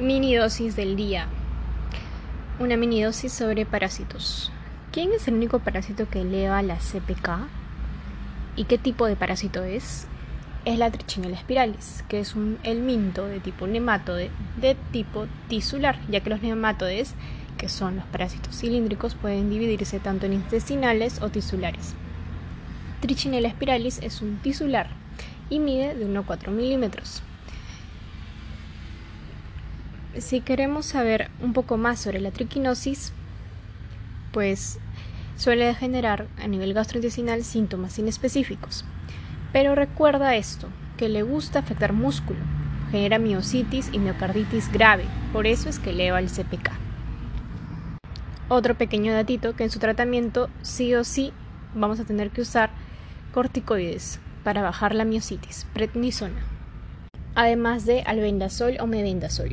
Mini dosis del día. Una mini dosis sobre parásitos. ¿Quién es el único parásito que eleva la CPK? ¿Y qué tipo de parásito es? Es la Trichinella spiralis, que es un helminto de tipo nematode de tipo tisular, ya que los nematodes, que son los parásitos cilíndricos, pueden dividirse tanto en intestinales o tisulares. Trichinella spiralis es un tisular y mide de 1 a 4 milímetros. Si queremos saber un poco más sobre la triquinosis, pues suele generar a nivel gastrointestinal síntomas inespecíficos. Pero recuerda esto, que le gusta afectar músculo, genera miocitis y miocarditis grave, por eso es que eleva el CPK. Otro pequeño datito que en su tratamiento sí o sí vamos a tener que usar corticoides para bajar la miocitis, prednisona, además de albendazol o mebendazol.